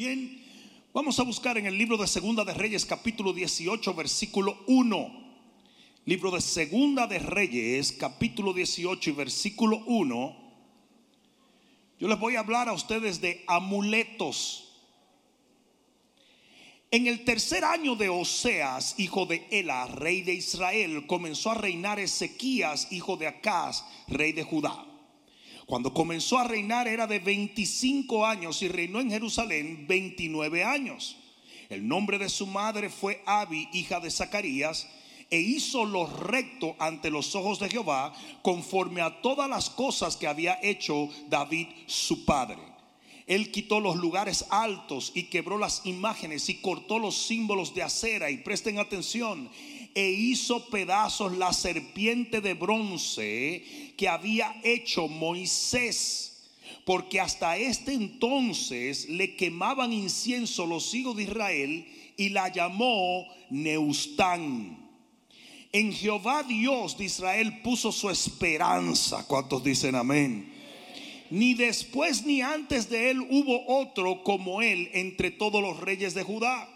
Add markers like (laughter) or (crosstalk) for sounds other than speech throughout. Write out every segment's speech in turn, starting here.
Bien, vamos a buscar en el libro de Segunda de Reyes capítulo 18 versículo 1. Libro de Segunda de Reyes capítulo 18 y versículo 1. Yo les voy a hablar a ustedes de amuletos. En el tercer año de Oseas, hijo de Ela, rey de Israel, comenzó a reinar Ezequías, hijo de Acaz, rey de Judá. Cuando comenzó a reinar era de 25 años y reinó en Jerusalén 29 años. El nombre de su madre fue Abi, hija de Zacarías, e hizo lo recto ante los ojos de Jehová, conforme a todas las cosas que había hecho David su padre. Él quitó los lugares altos y quebró las imágenes y cortó los símbolos de acera. Y presten atención, e hizo pedazos la serpiente de bronce que había hecho Moisés. Porque hasta este entonces le quemaban incienso los hijos de Israel y la llamó Neustán. En Jehová Dios de Israel puso su esperanza. ¿Cuántos dicen amén? Ni después ni antes de él hubo otro como él entre todos los reyes de Judá,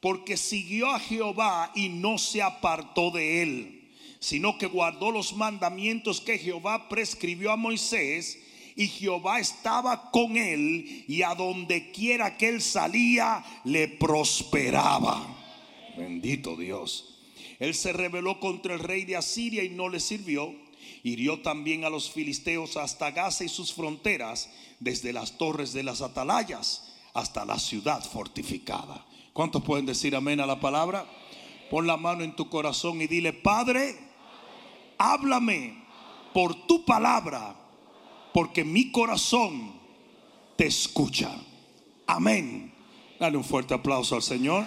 porque siguió a Jehová y no se apartó de él, sino que guardó los mandamientos que Jehová prescribió a Moisés, y Jehová estaba con él, y a donde quiera que él salía, le prosperaba. Bendito Dios. Él se rebeló contra el rey de Asiria y no le sirvió Hirió también a los filisteos hasta Gaza y sus fronteras, desde las torres de las atalayas hasta la ciudad fortificada. ¿Cuántos pueden decir amén a la palabra? Pon la mano en tu corazón y dile, Padre, háblame por tu palabra, porque mi corazón te escucha. Amén. Dale un fuerte aplauso al Señor.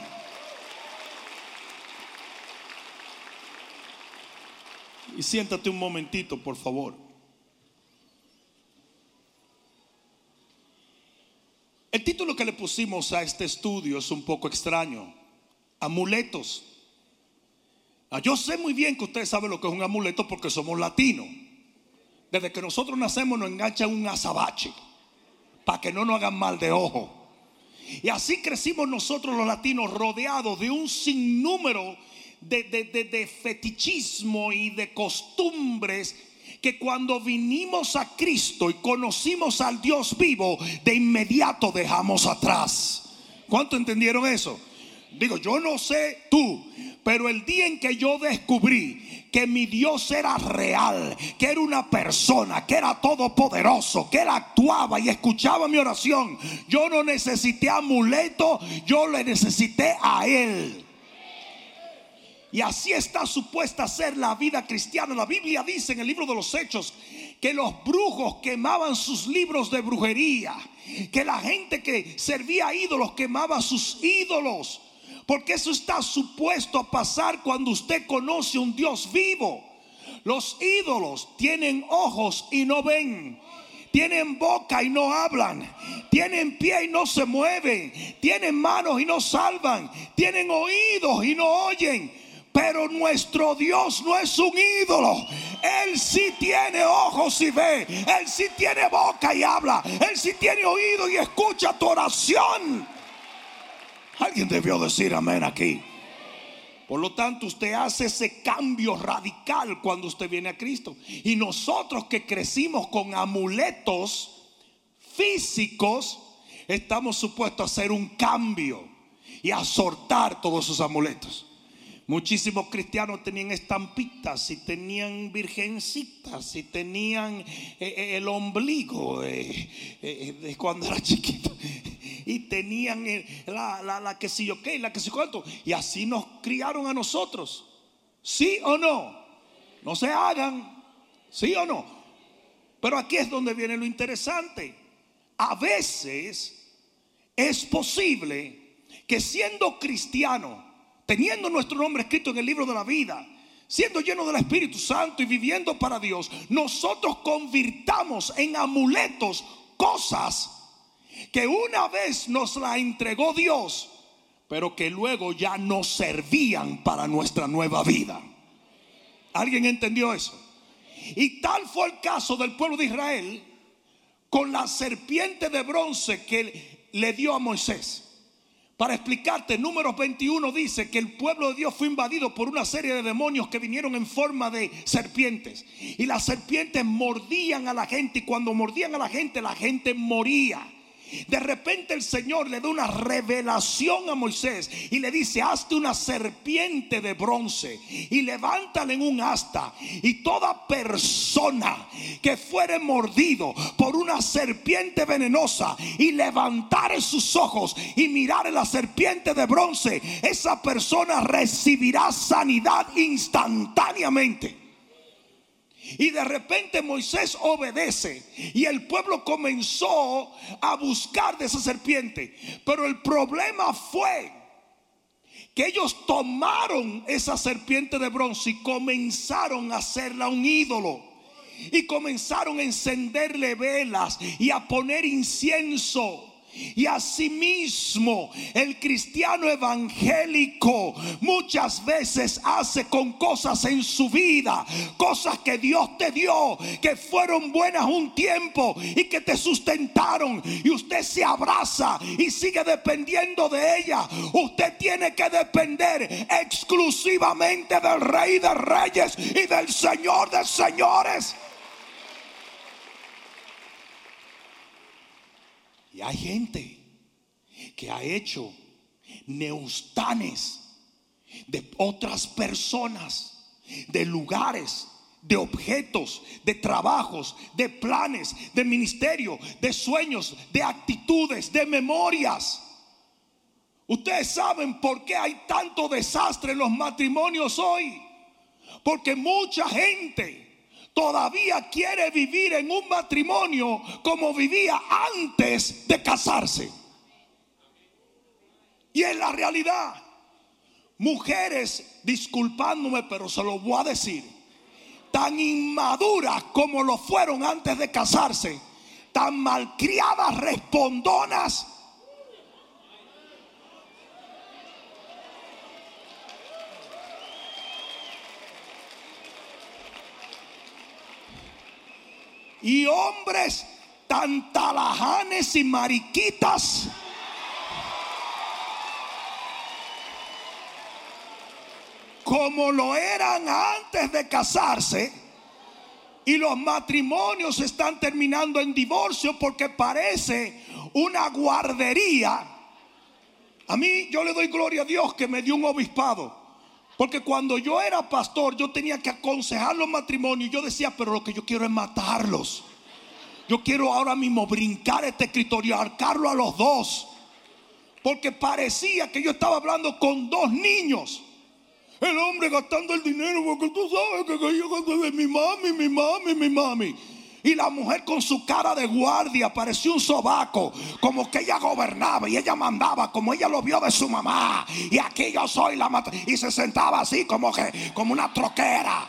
Y siéntate un momentito, por favor. El título que le pusimos a este estudio es un poco extraño. Amuletos. Ah, yo sé muy bien que ustedes saben lo que es un amuleto porque somos latinos. Desde que nosotros nacemos nos enganchan un azabache para que no nos hagan mal de ojo. Y así crecimos nosotros los latinos rodeados de un sinnúmero de, fetichismo y de costumbres que cuando vinimos a Cristo y conocimos al Dios vivo, de inmediato dejamos atrás. ¿Cuánto entendieron eso? Digo, yo no sé tú, pero el día en que yo descubrí que mi Dios era real, que era una persona, que era todopoderoso, que él actuaba y escuchaba mi oración, yo no necesité amuleto, yo le necesité a él. Y así está supuesta ser la vida cristiana. La Biblia dice en el libro de los Hechos que los brujos quemaban sus libros de brujería, que la gente que servía a ídolos quemaba sus ídolos, porque eso está supuesto a pasar cuando usted conoce un Dios vivo. Los ídolos tienen ojos y no ven. Tienen boca y no hablan. Tienen pie y no se mueven. Tienen manos y no salvan. Tienen oídos y no oyen pero nuestro Dios no es un ídolo. Él sí tiene ojos y ve. Él sí tiene boca y habla. Él sí tiene oído y escucha tu oración. Alguien debió decir amén aquí. Por lo tanto, usted hace ese cambio radical cuando usted viene a Cristo. Y nosotros que crecimos con amuletos físicos, estamos supuestos a hacer un cambio y a soltar todos esos amuletos. Muchísimos cristianos tenían estampitas y tenían virgencitas y tenían eh, eh, el ombligo eh, de cuando era (laughs) chiquito. Y tenían la, la, que sí, la que sí, cuánto. Y así nos criaron a nosotros. ¿Sí o no? No se hagan. ¿Sí o no? Pero aquí es donde viene lo interesante. A veces es posible que siendo cristiano, teniendo nuestro nombre escrito en el libro de la vida, siendo lleno del Espíritu Santo y viviendo para Dios, nosotros convirtamos en amuletos cosas que una vez nos la entregó Dios, pero que luego ya no servían para nuestra nueva vida. ¿Alguien entendió eso? Y tal fue el caso del pueblo de Israel con la serpiente de bronce que le dio a Moisés. Para explicarte, número 21 dice que el pueblo de Dios fue invadido por una serie de demonios que vinieron en forma de serpientes. Y las serpientes mordían a la gente y cuando mordían a la gente, la gente moría. De repente el Señor le da una revelación a Moisés y le dice, hazte una serpiente de bronce y levántala en un asta. Y toda persona que fuere mordido por una serpiente venenosa y levantare sus ojos y mirar la serpiente de bronce, esa persona recibirá sanidad instantáneamente. Y de repente Moisés obedece y el pueblo comenzó a buscar de esa serpiente. Pero el problema fue que ellos tomaron esa serpiente de bronce y comenzaron a hacerla un ídolo. Y comenzaron a encenderle velas y a poner incienso y asimismo, el cristiano evangélico muchas veces hace con cosas en su vida, cosas que Dios te dio, que fueron buenas un tiempo y que te sustentaron. Y usted se abraza y sigue dependiendo de ella. Usted tiene que depender exclusivamente del Rey de Reyes y del Señor de Señores. Y hay gente que ha hecho neustanes de otras personas, de lugares, de objetos, de trabajos, de planes, de ministerio, de sueños, de actitudes, de memorias. Ustedes saben por qué hay tanto desastre en los matrimonios hoy. Porque mucha gente todavía quiere vivir en un matrimonio como vivía antes de casarse. Y en la realidad, mujeres, disculpándome, pero se lo voy a decir, tan inmaduras como lo fueron antes de casarse, tan malcriadas, respondonas, y hombres tan talajanes y mariquitas. Como lo eran antes de casarse. Y los matrimonios están terminando en divorcio porque parece una guardería. A mí yo le doy gloria a Dios que me dio un obispado. Porque cuando yo era pastor, yo tenía que aconsejar los matrimonios. Yo decía, pero lo que yo quiero es matarlos. Yo quiero ahora mismo brincar este escritorio, arcarlo a los dos. Porque parecía que yo estaba hablando con dos niños. El hombre gastando el dinero, porque tú sabes que yo gasto de mi mami, mi mami, mi mami. Y la mujer con su cara de guardia parecía un sobaco, como que ella gobernaba y ella mandaba, como ella lo vio de su mamá. Y aquí yo soy la mata. Y se sentaba así como que, como una troquera.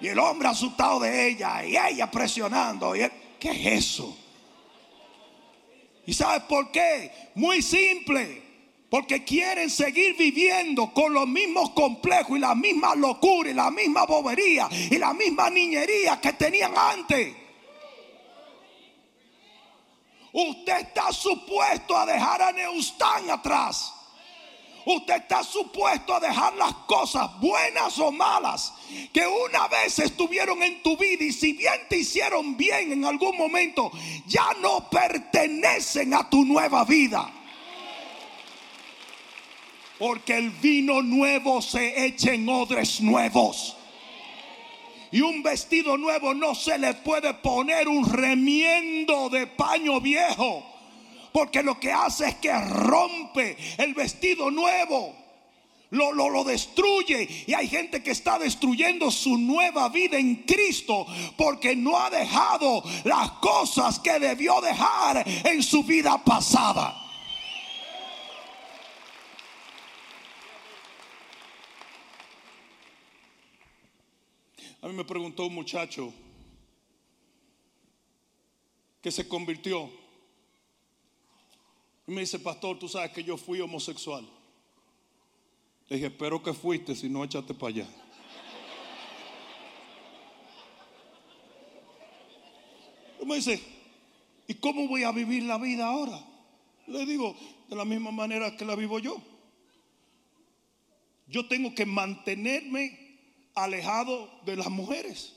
Y el hombre asustado de ella y ella presionando. Y ¿Qué es eso? ¿Y sabes por qué? Muy simple. Porque quieren seguir viviendo con los mismos complejos y la misma locura y la misma bobería y la misma niñería que tenían antes. Usted está supuesto a dejar a Neustán atrás. Usted está supuesto a dejar las cosas buenas o malas que una vez estuvieron en tu vida y si bien te hicieron bien en algún momento, ya no pertenecen a tu nueva vida. Porque el vino nuevo se echa en odres nuevos. Y un vestido nuevo no se le puede poner un remiendo de paño viejo. Porque lo que hace es que rompe el vestido nuevo. Lo, lo, lo, destruye. Y hay gente que está destruyendo su nueva vida en Cristo porque no ha dejado las cosas que debió dejar en su vida pasada. A me preguntó un muchacho que se convirtió. Y me dice, pastor, tú sabes que yo fui homosexual. Le dije, espero que fuiste, si no, échate para allá. Y me dice, ¿y cómo voy a vivir la vida ahora? Le digo, de la misma manera que la vivo yo. Yo tengo que mantenerme alejado de las mujeres.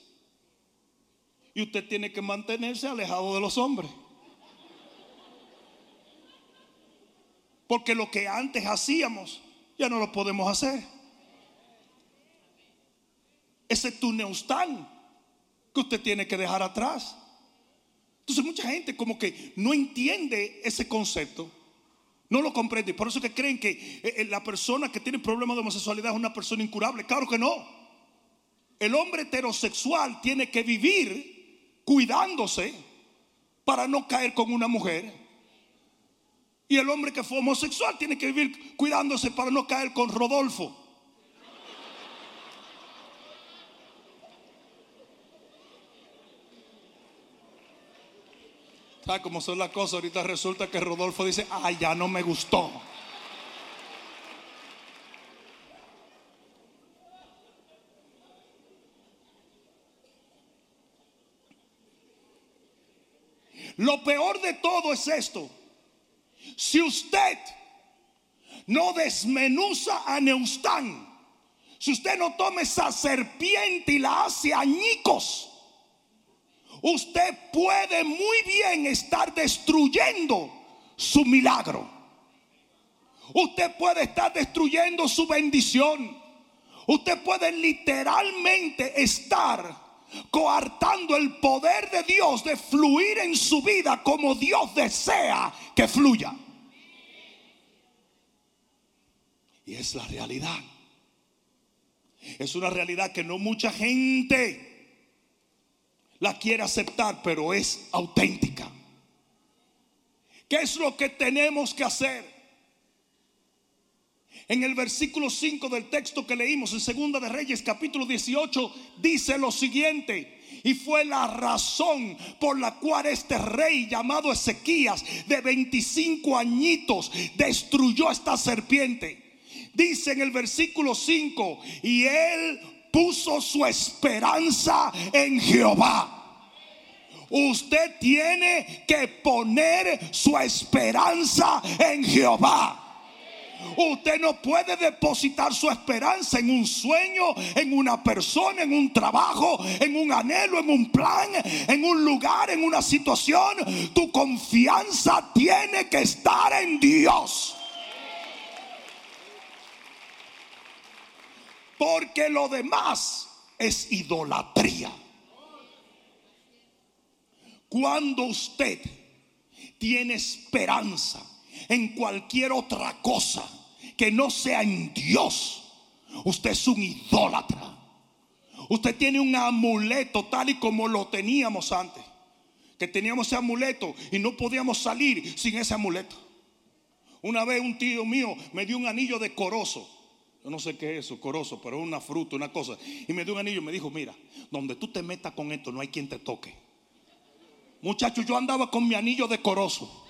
Y usted tiene que mantenerse alejado de los hombres. Porque lo que antes hacíamos, ya no lo podemos hacer. Ese tuneustán que usted tiene que dejar atrás. Entonces mucha gente como que no entiende ese concepto, no lo comprende. Por eso que creen que eh, eh, la persona que tiene problemas de homosexualidad es una persona incurable. Claro que no. El hombre heterosexual tiene que vivir cuidándose para no caer con una mujer y el hombre que fue homosexual tiene que vivir cuidándose para no caer con Rodolfo. ¿Sabes cómo son las cosas? Ahorita resulta que Rodolfo dice, ay, ya no me gustó. Lo peor de todo es esto si usted no desmenuza a Neustán, si usted no toma esa serpiente y la hace añicos, usted puede muy bien estar destruyendo su milagro. Usted puede estar destruyendo su bendición. Usted puede literalmente estar coartando el poder de Dios de fluir en su vida como Dios desea que fluya. Y es la realidad. Es una realidad que no mucha gente la quiere aceptar, pero es auténtica. ¿Qué es lo que tenemos que hacer? En el versículo 5 del texto que leímos en Segunda de Reyes capítulo 18 dice lo siguiente. Y fue la razón por la cual este rey llamado Ezequías de 25 añitos destruyó esta serpiente. Dice en el versículo 5, y él puso su esperanza en Jehová. Usted tiene que poner su esperanza en Jehová. Usted no puede depositar su esperanza en un sueño, en una persona, en un trabajo, en un anhelo, en un plan, en un lugar, en una situación. Tu confianza tiene que estar en Dios. Porque lo demás es idolatría. Cuando usted tiene esperanza en cualquier otra cosa que no sea en Dios, usted es un idólatra. Usted tiene un amuleto tal y como lo teníamos antes. Que teníamos ese amuleto y no podíamos salir sin ese amuleto. Una vez un tío mío me dio un anillo de corozo. Yo no sé qué es eso, corozo, pero es una fruta, una cosa. Y me dio un anillo y me dijo, mira, donde tú te metas con esto no hay quien te toque. Muchachos, yo andaba con mi anillo de corozo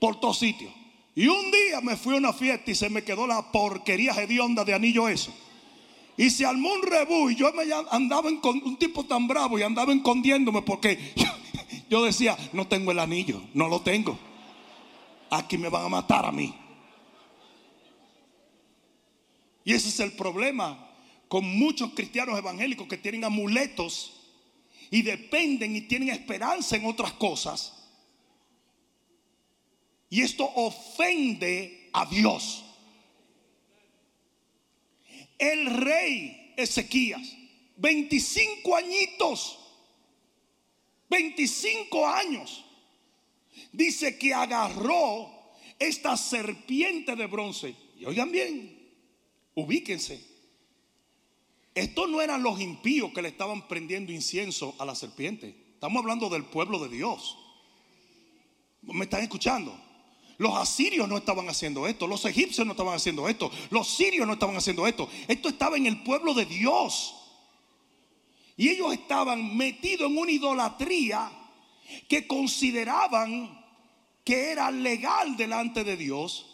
por todos sitios. Y un día me fui a una fiesta y se me quedó la porquería hedionda de anillo eso. Y se armó un rebú y yo me andaba en, un tipo tan bravo y andaba escondiéndome porque (laughs) yo, decía, no tengo el anillo, no lo tengo. Aquí me van a matar a mí. Y ese es el problema con muchos cristianos evangélicos que tienen amuletos y dependen y tienen esperanza en otras cosas y esto ofende a Dios. El rey Ezequías, 25 añitos, 25 años, dice que agarró esta serpiente de bronce. Y oigan bien, ubíquense. Estos no eran los impíos que le estaban prendiendo incienso a la serpiente. Estamos hablando del pueblo de Dios. ¿Me están escuchando? Los asirios no estaban haciendo esto, los egipcios no estaban haciendo esto, los sirios no estaban haciendo esto. Esto estaba en el pueblo de Dios. Y ellos estaban metidos en una idolatría que consideraban que era legal delante de Dios,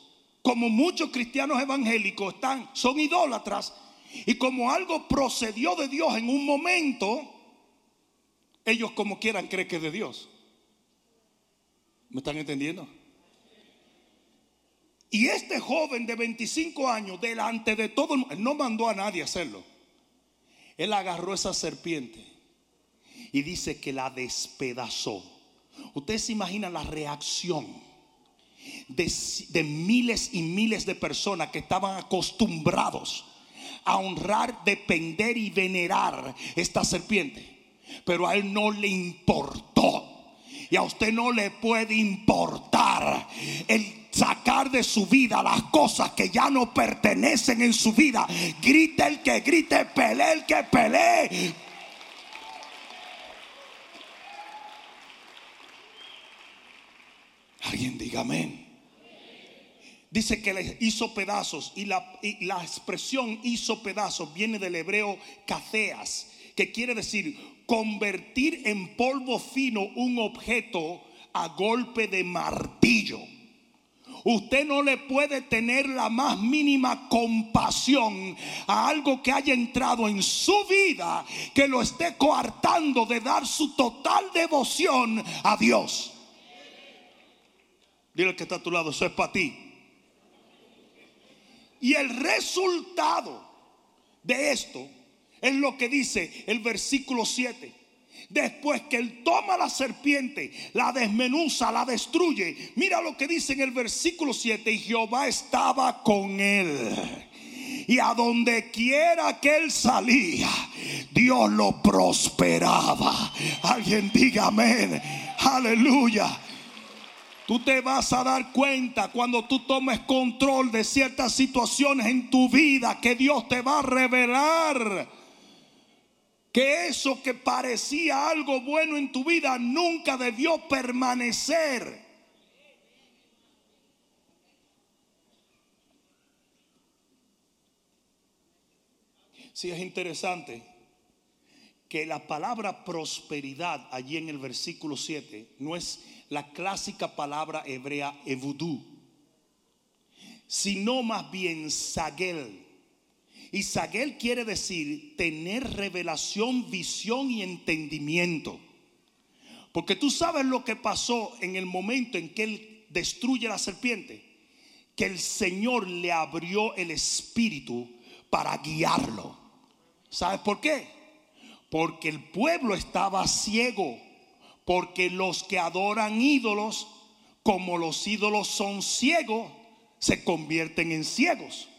como muchos cristianos evangélicos están, son idólatras, y como algo procedió de Dios en un momento, ellos como quieran creen que es de Dios. ¿Me están entendiendo? Y este joven de 25 años, delante de todo no mandó a nadie hacerlo. Él agarró esa serpiente y dice que la despedazó. Ustedes se imaginan la reacción de, de, miles y miles de personas que estaban acostumbrados a honrar, depender y venerar esta serpiente. Pero a él no le importó. Y a usted no le puede importar el sacar de su vida las cosas que ya no pertenecen en su vida. Grite el que grite, pelee el que pelee. Alguien diga amén. Dice que le hizo pedazos y la, la expresión hizo pedazos viene del hebreo cateas, que quiere decir convertir en polvo fino un objeto a golpe de martillo. Usted no le puede tener la más mínima compasión a algo que haya entrado en su vida que lo esté coartando de dar su total devoción a Dios. Dile que está a tu lado, eso es para ti. Y el resultado de esto es lo que dice el versículo 7. Después que él toma la serpiente, la desmenuza, la destruye. Mira lo que dice en el versículo 7. Y Jehová estaba con él. Y a donde quiera que él salía, Dios lo prosperaba. Alguien diga amén. Aleluya. Tú te vas a dar cuenta cuando tú tomes control de ciertas situaciones en tu vida que Dios te va a revelar que eso que parecía algo bueno en tu vida nunca debió permanecer. Sí, es interesante que la palabra prosperidad allí en el versículo 7 no es la clásica palabra hebrea evudú, sino más bien sagel y Saguel quiere decir tener revelación, visión y entendimiento. Porque tú sabes lo que pasó en el momento en que él destruye la serpiente. Que el Señor le abrió el espíritu para guiarlo. ¿Sabes por qué? Porque el pueblo estaba ciego. Porque los que adoran ídolos, como los ídolos son ciegos, se convierten en ciegos.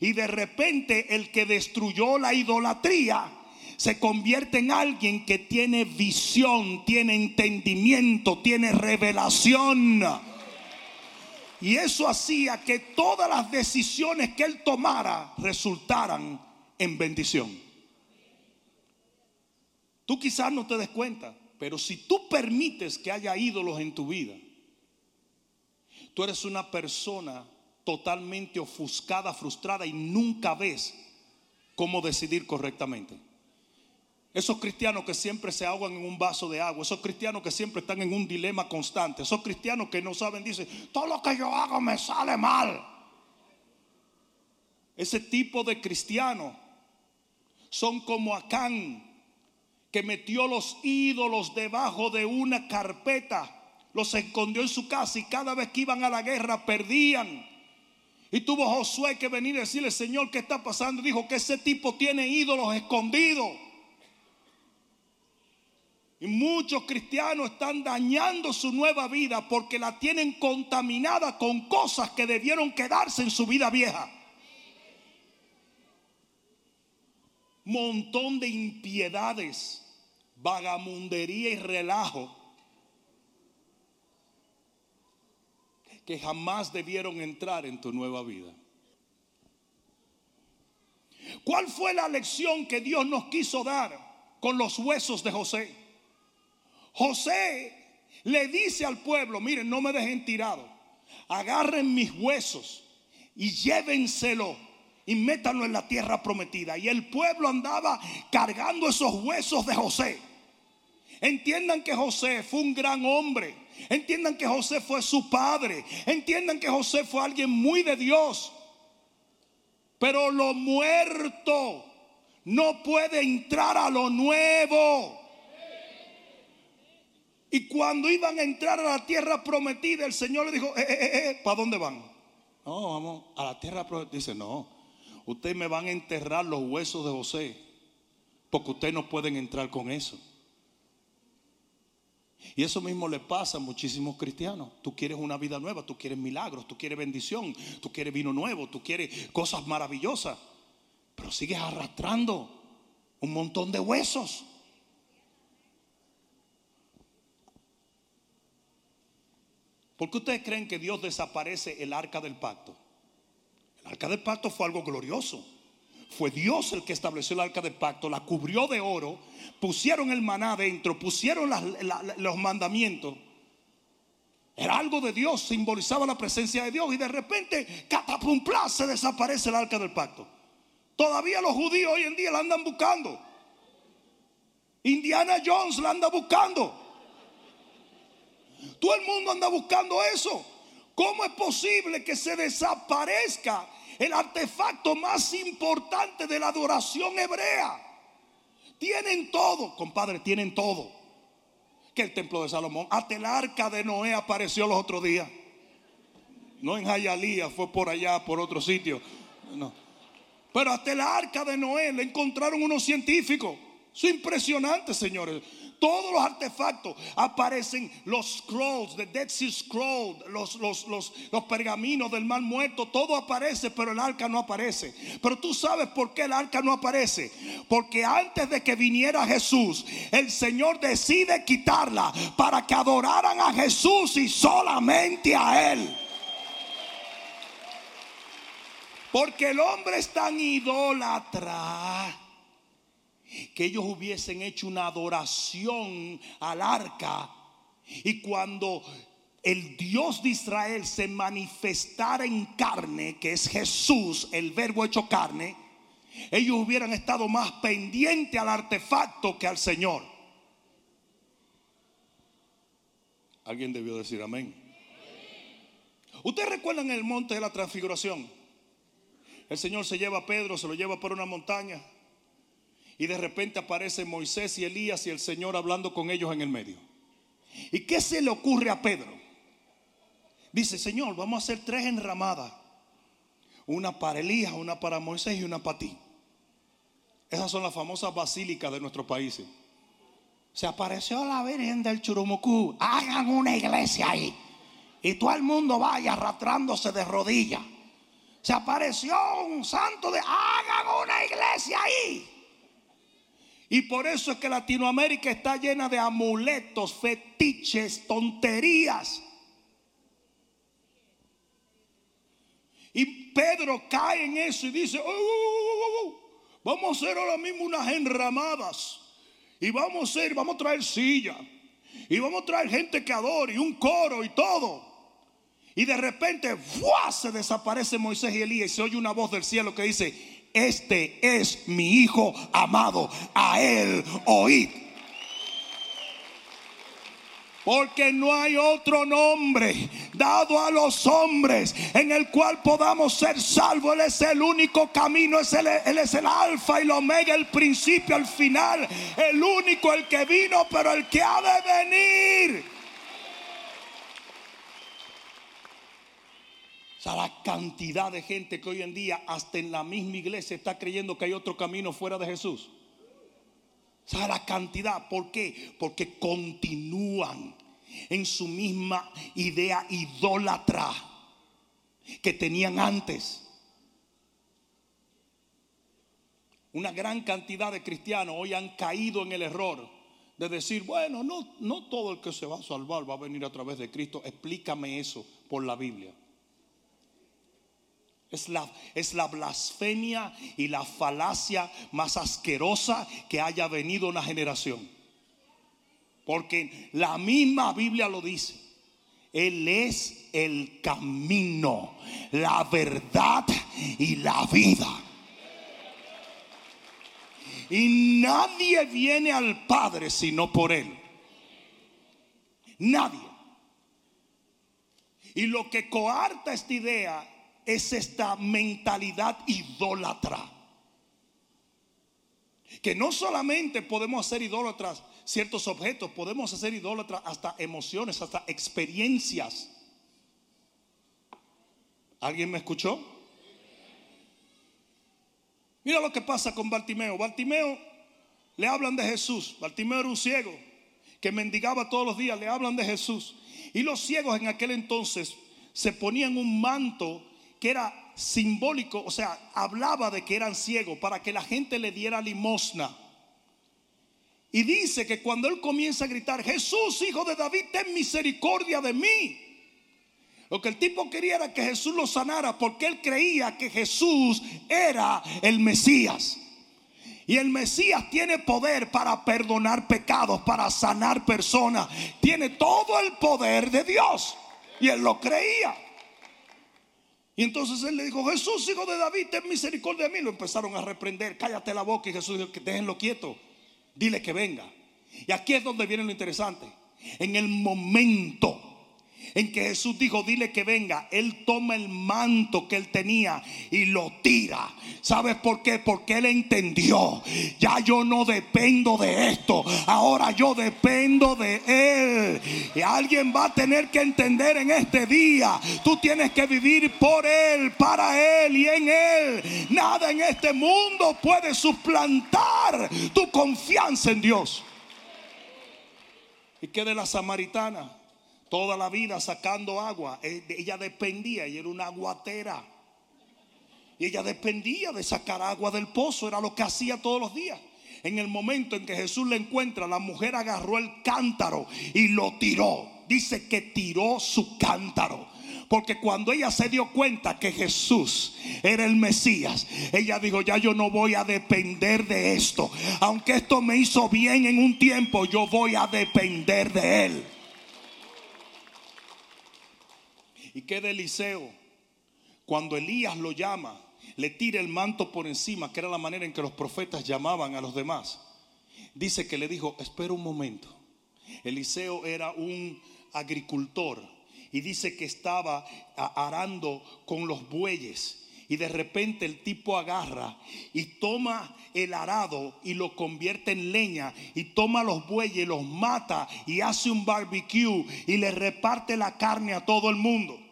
Y de repente el que destruyó la idolatría se convierte en alguien que tiene visión, tiene entendimiento, tiene revelación. Y eso hacía que todas las decisiones que él tomara resultaran en bendición. Tú quizás no te des cuenta, pero si tú permites que haya ídolos en tu vida, tú eres una persona totalmente ofuscada, frustrada y nunca ves cómo decidir correctamente. Esos cristianos que siempre se ahogan en un vaso de agua, esos cristianos que siempre están en un dilema constante, esos cristianos que no saben, dicen, todo lo que yo hago me sale mal. Ese tipo de cristianos son como Acán, que metió los ídolos debajo de una carpeta, los escondió en su casa y cada vez que iban a la guerra perdían. Y tuvo Josué que venir y decirle, Señor, ¿qué está pasando? Dijo que ese tipo tiene ídolos escondidos. Y muchos cristianos están dañando su nueva vida porque la tienen contaminada con cosas que debieron quedarse en su vida vieja. Montón de impiedades, vagamundería y relajo que jamás debieron entrar en tu nueva vida. ¿Cuál fue la lección que Dios nos quiso dar con los huesos de José? José le dice al pueblo, miren, no me dejen tirado, agarren mis huesos y llévenselo y métanlo en la tierra prometida. Y el pueblo andaba cargando esos huesos de José. Entiendan que José fue un gran hombre Entiendan que José fue su padre. Entiendan que José fue alguien muy de Dios. Pero lo muerto no puede entrar a lo nuevo. Y cuando iban a entrar a la tierra prometida, el Señor le dijo, eh, eh, eh, ¿para dónde van? No, vamos a la tierra prometida. Dice, no, ustedes me van a enterrar los huesos de José, porque ustedes no pueden entrar con eso. Y eso mismo le pasa a muchísimos cristianos. Tú quieres una vida nueva, tú quieres milagros, tú quieres bendición, tú quieres vino nuevo, tú quieres cosas maravillosas, pero sigues arrastrando un montón de huesos. ¿Por qué ustedes creen que Dios desaparece el arca del pacto? El arca del pacto fue algo glorioso. Fue Dios el que estableció el arca del pacto, la cubrió de oro, pusieron el maná dentro, pusieron los mandamientos. Era algo de Dios, simbolizaba la presencia de Dios y de repente, catapumplá, se desaparece el arca del pacto. Todavía los judíos hoy en día la andan buscando. Indiana Jones la anda buscando. Todo el mundo anda buscando eso. ¿Cómo es posible que se desaparezca el artefacto más importante de la adoración hebrea? Tienen todo, compadre, tienen todo. Que el templo de Salomón, hasta el arca de Noé apareció los otros días. No en Jayalía, fue por allá, por otro sitio. No. Pero hasta el arca de Noé le encontraron unos científicos. Eso es impresionante, señores todos los artefactos aparecen los scrolls, the Dead Sea Scroll, los, los, los, los pergaminos del mal muerto, todo aparece, pero el arca no aparece. Pero tú sabes por qué el arca no aparece. Porque antes de que viniera Jesús, el Señor decide quitarla para que adoraran a Jesús y solamente a Él. Porque el hombre es tan idólatra que ellos hubiesen hecho una adoración al arca y cuando el Dios de Israel se manifestara en carne, que es Jesús, el verbo hecho carne, ellos hubieran estado más pendientes al artefacto que al Señor. Alguien debió decir amén. ¿Ustedes recuerdan el monte de la transfiguración? El Señor se lleva a Pedro, se lo lleva por una montaña. Y de repente aparecen Moisés y Elías y el Señor hablando con ellos en el medio. ¿Y qué se le ocurre a Pedro? Dice, Señor, vamos a hacer tres enramadas. Una para Elías, una para Moisés y una para ti. Esas son las famosas basílicas de nuestros países. Se apareció la Virgen del Churumucú. Hagan una iglesia ahí. Y todo el mundo vaya arrastrándose de rodillas. Se apareció un santo de... Hagan una iglesia ahí. Y por eso es que Latinoamérica está llena de amuletos, fetiches, tonterías. Y Pedro cae en eso y dice, oh, oh, oh, vamos a hacer ahora mismo unas enramadas. Y vamos a hacer, vamos a traer silla. Y vamos a traer gente que adore y un coro y todo. Y de repente se desaparece Moisés y Elías y se oye una voz del cielo que dice, este es mi Hijo amado, a Él oíd. Porque no hay otro nombre dado a los hombres en el cual podamos ser salvos. Él es el único camino, Él es el alfa y el omega, el principio, el final. El único, el que vino, pero el que ha de venir. Sea, la cantidad de gente que hoy en día, hasta en la misma iglesia, está creyendo que hay otro camino fuera de Jesús. O sea, la cantidad. ¿Por qué? Porque continúan en su misma idea idólatra que tenían antes. Una gran cantidad de cristianos hoy han caído en el error de decir, bueno, no, no todo el que se va a salvar va a venir a través de Cristo. Explícame eso por la Biblia. Es la, es la blasfemia y la falacia más asquerosa que haya venido una generación. Porque la misma Biblia lo dice. Él es el camino, la verdad y la vida. Y nadie viene al Padre sino por Él. Nadie. Y lo que coarta esta idea es esta mentalidad idólatra. Que no solamente podemos ser idólatras ciertos objetos, podemos hacer idólatras hasta emociones, hasta experiencias. ¿Alguien me escuchó? Mira lo que pasa con Bartimeo. Bartimeo le hablan de Jesús. Bartimeo era un ciego que mendigaba todos los días. Le hablan de Jesús. Y los ciegos en aquel entonces se ponían un manto que era simbólico, o sea, hablaba de que eran ciegos para que la gente le diera limosna. Y dice que cuando él comienza a gritar, Jesús, hijo de David, ten misericordia de mí. Lo que el tipo quería era que Jesús lo sanara porque él creía que Jesús era el Mesías. Y el Mesías tiene poder para perdonar pecados, para sanar personas. Tiene todo el poder de Dios. Y él lo creía. Y entonces él le dijo, Jesús, hijo de David, ten misericordia de mí. Lo empezaron a reprender, cállate la boca. Y Jesús dijo, déjenlo quieto, dile que venga. Y aquí es donde viene lo interesante. En el momento en que Jesús dijo, dile que venga, él toma el manto que él tenía y lo tira. ¿Sabes por qué? Porque él entendió, ya yo no dependo de esto, ahora yo dependo de él. Y alguien va a tener que entender en este día, tú tienes que vivir por él, para él y en él. Nada en este mundo puede suplantar tu confianza en Dios. ¿Y qué de la samaritana? Toda la vida sacando agua. E, ella dependía, y era una aguatera. Y ella dependía de sacar agua del pozo, era lo que hacía todos los días. En el momento en que Jesús le encuentra, la mujer agarró el cántaro y lo tiró. Dice que tiró su cántaro. Porque cuando ella se dio cuenta que Jesús era el Mesías, ella dijo, ya yo no voy a depender de esto. Aunque esto me hizo bien en un tiempo, yo voy a depender de él. ¿Y qué Eliseo? Cuando Elías lo llama, le tira el manto por encima, que era la manera en que los profetas llamaban a los demás. Dice que le dijo, espera un momento. Eliseo era un agricultor y dice que estaba arando con los bueyes. Y de repente el tipo agarra y toma el arado y lo convierte en leña y toma los bueyes, los mata y hace un barbecue y le reparte la carne a todo el mundo.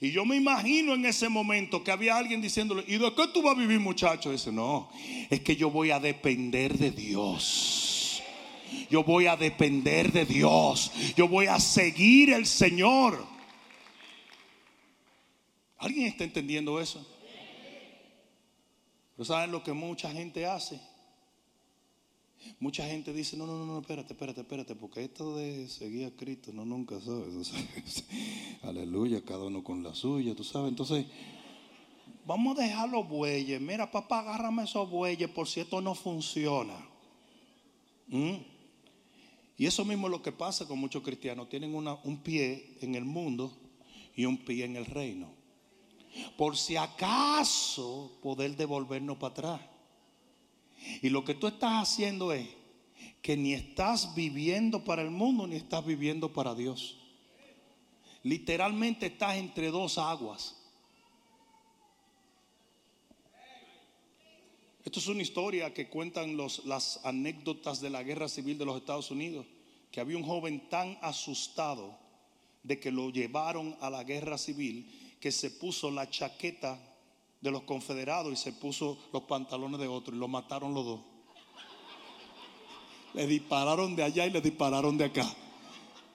Y yo me imagino en ese momento que había alguien diciéndole, ¿y de qué tú vas a vivir muchacho? Dice, no, es que yo voy a depender de Dios. Yo voy a depender de Dios. Yo voy a seguir el Señor. ¿Alguien está entendiendo eso? Pero ¿saben lo que mucha gente hace? Mucha gente dice, no, no, no, espérate, espérate, espérate, porque esto de seguir a Cristo, no, nunca sabes. (laughs) aleluya, cada uno con la suya, tú sabes. Entonces, vamos a dejar los bueyes. Mira, papá, agárrame esos bueyes por si esto no funciona. Y eso mismo es lo que pasa con muchos cristianos. Tienen una, un pie en el mundo y un pie en el reino. Por si acaso poder devolvernos para atrás. Y lo que tú estás haciendo es que ni estás viviendo para el mundo ni estás viviendo para Dios. Literalmente estás entre dos aguas. Esto es una historia que cuentan los, las anécdotas de la guerra civil de los Estados Unidos, que había un joven tan asustado de que lo llevaron a la guerra civil que se puso la chaqueta de los confederados y se puso los pantalones de otro y lo mataron los dos. Le dispararon de allá y le dispararon de acá.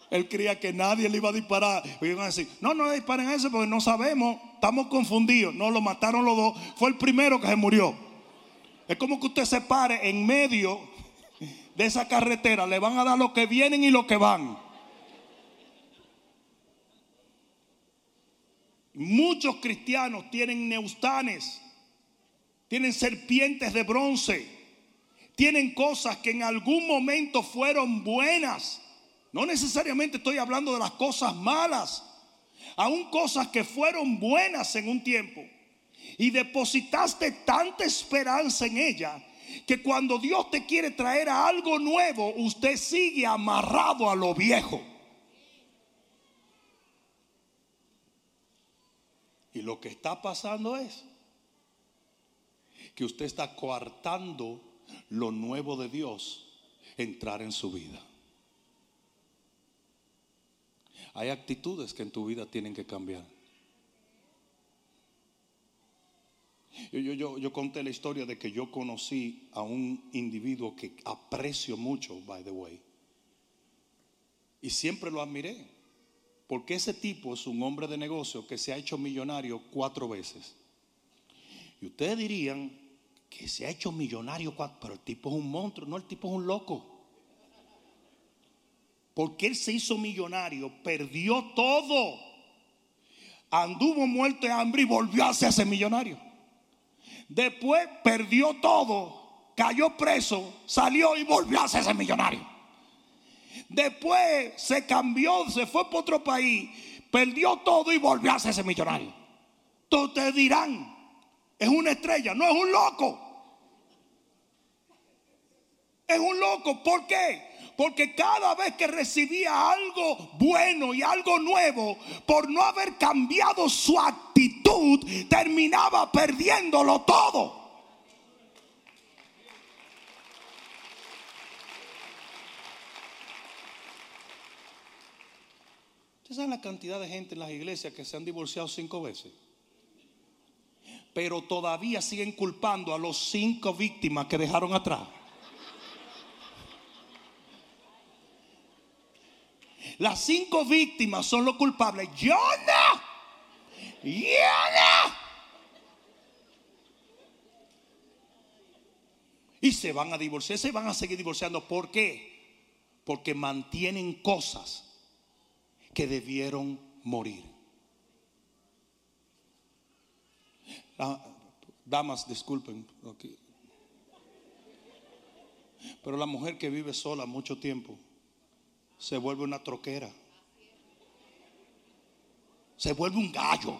Él creía que nadie le iba a disparar. Y iban a decir, no, no le disparen a ese porque no sabemos, estamos confundidos. No, lo mataron los dos. Fue el primero que se murió. Es como que usted se pare en medio de esa carretera. Le van a dar lo que vienen y lo que van. Muchos cristianos tienen neustanes, tienen serpientes de bronce, tienen cosas que en algún momento fueron buenas. No necesariamente estoy hablando de las cosas malas, aún cosas que fueron buenas en un tiempo. Y depositaste tanta esperanza en ella que cuando Dios te quiere traer a algo nuevo, usted sigue amarrado a lo viejo. Y lo que está pasando es que usted está coartando lo nuevo de Dios entrar en su vida. Hay actitudes que en tu vida tienen que cambiar. Yo, yo, yo, conté la historia de que yo conocí a un individuo que aprecio mucho, by the way. Y siempre lo admiré. Porque ese tipo es un hombre de negocio que se ha hecho millonario cuatro veces. Y ustedes dirían que se ha hecho millonario cuatro, pero el tipo es un monstruo, no, el tipo es un loco. Porque él se hizo millonario, perdió todo. Anduvo muerto de hambre y volvió a hacerse millonario. Después perdió todo, cayó preso, salió y volvió a hacerse millonario. Después se cambió, se fue para otro país, perdió todo y volvió a hacerse millonario. Todos te dirán, es una estrella, no es un loco. Es un loco, ¿por qué? Porque cada vez que recibía algo bueno y algo nuevo, por no haber cambiado su actitud, terminaba perdiéndolo todo. ¿Ustedes saben la cantidad de gente en las iglesias que se han divorciado cinco veces? Pero todavía siguen culpando a los cinco víctimas que dejaron atrás. Las cinco víctimas son los culpables. Yo no. Y se van a divorciar, se van a seguir divorciando. ¿Por qué? Porque mantienen cosas que debieron morir. Ah, damas, disculpen. Pero la mujer que vive sola mucho tiempo se vuelve una troquera. Se vuelve un gallo.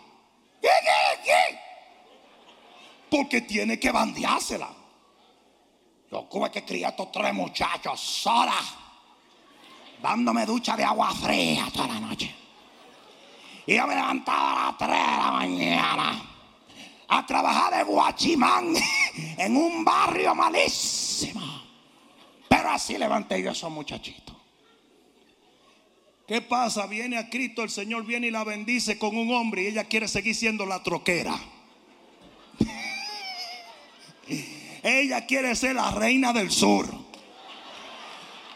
Porque tiene que bandeársela. Yo tuve que criar estos tres muchachos sola. Dándome ducha de agua fría toda la noche. Y yo me levantaba a las 3 de la mañana a trabajar de guachimán (laughs) en un barrio malísimo. Pero así levanté yo a esos muchachitos. ¿Qué pasa? Viene a Cristo, el Señor viene y la bendice con un hombre y ella quiere seguir siendo la troquera. (laughs) ella quiere ser la reina del sur.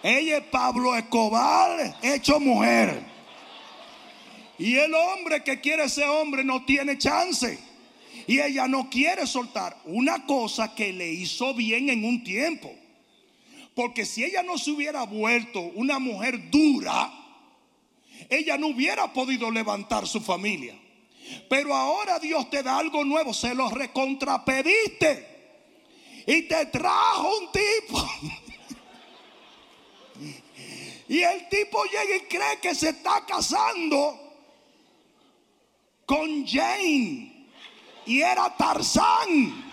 Ella es Pablo Escobar hecho mujer. Y el hombre que quiere ser hombre no tiene chance. Y ella no quiere soltar una cosa que le hizo bien en un tiempo. Porque si ella no se hubiera vuelto una mujer dura, ella no hubiera podido levantar su familia. Pero ahora Dios te da algo nuevo, se lo recontrapediste. Y te trajo un tipo. (laughs) y el tipo llega y cree que se está casando con Jane. Y era Tarzán.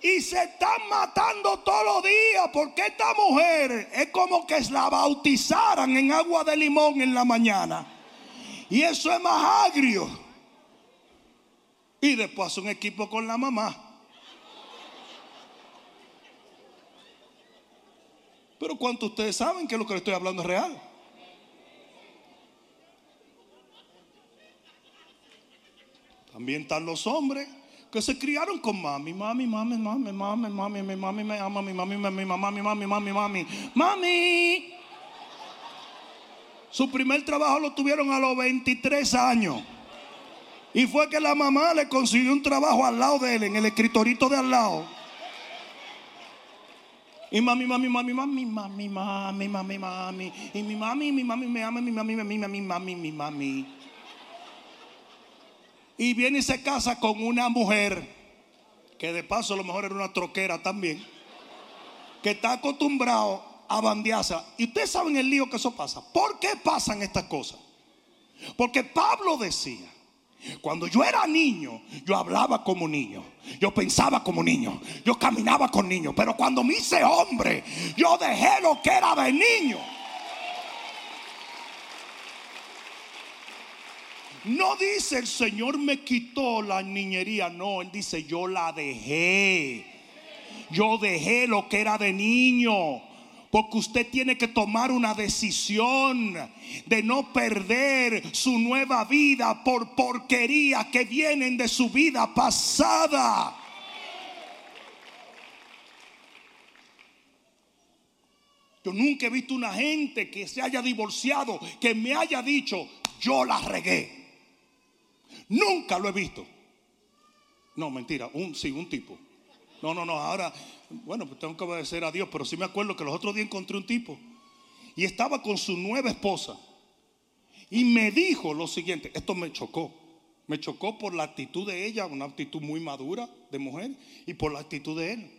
Y se están matando todos los días porque esta mujer es como que la bautizaran en agua de limón en la mañana. Y eso es más agrio. Y después hace un equipo con la mamá. Pero ¿cuántos ustedes saben que lo que le estoy hablando es real? También están los hombres que se criaron con mami, mami, mami, mami, mami, mami, mi mami me ama, mi mami, mi mamá, mi mami, mami, mami, mami. Su primer trabajo lo tuvieron a los 23 años. Y fue que la mamá le consiguió un trabajo al lado de él, en el escritorito de al lado. Y mami, mami, mami, mami, mami, mami, mami, mami. Y mi mami, mi mami me ama, mi mami, mi mami, mi mami, mi mami y viene y se casa con una mujer, que de paso a lo mejor era una troquera también, que está acostumbrado a bandearse. Y ustedes saben el lío que eso pasa. ¿Por qué pasan estas cosas? Porque Pablo decía, cuando yo era niño, yo hablaba como niño, yo pensaba como niño, yo caminaba con niños, pero cuando me hice hombre, yo dejé lo que era de niño. No dice el Señor me quitó la niñería, no, Él dice yo la dejé. Yo dejé lo que era de niño. Porque usted tiene que tomar una decisión de no perder su nueva vida por porquería que vienen de su vida pasada. Yo nunca he visto una gente que se haya divorciado, que me haya dicho, yo la regué. Nunca lo he visto. No, mentira, un, sí, un tipo. No, no, no, ahora, bueno, pues tengo que obedecer a Dios, pero sí me acuerdo que los otros días encontré un tipo y estaba con su nueva esposa y me dijo lo siguiente, esto me chocó, me chocó por la actitud de ella, una actitud muy madura de mujer, y por la actitud de él.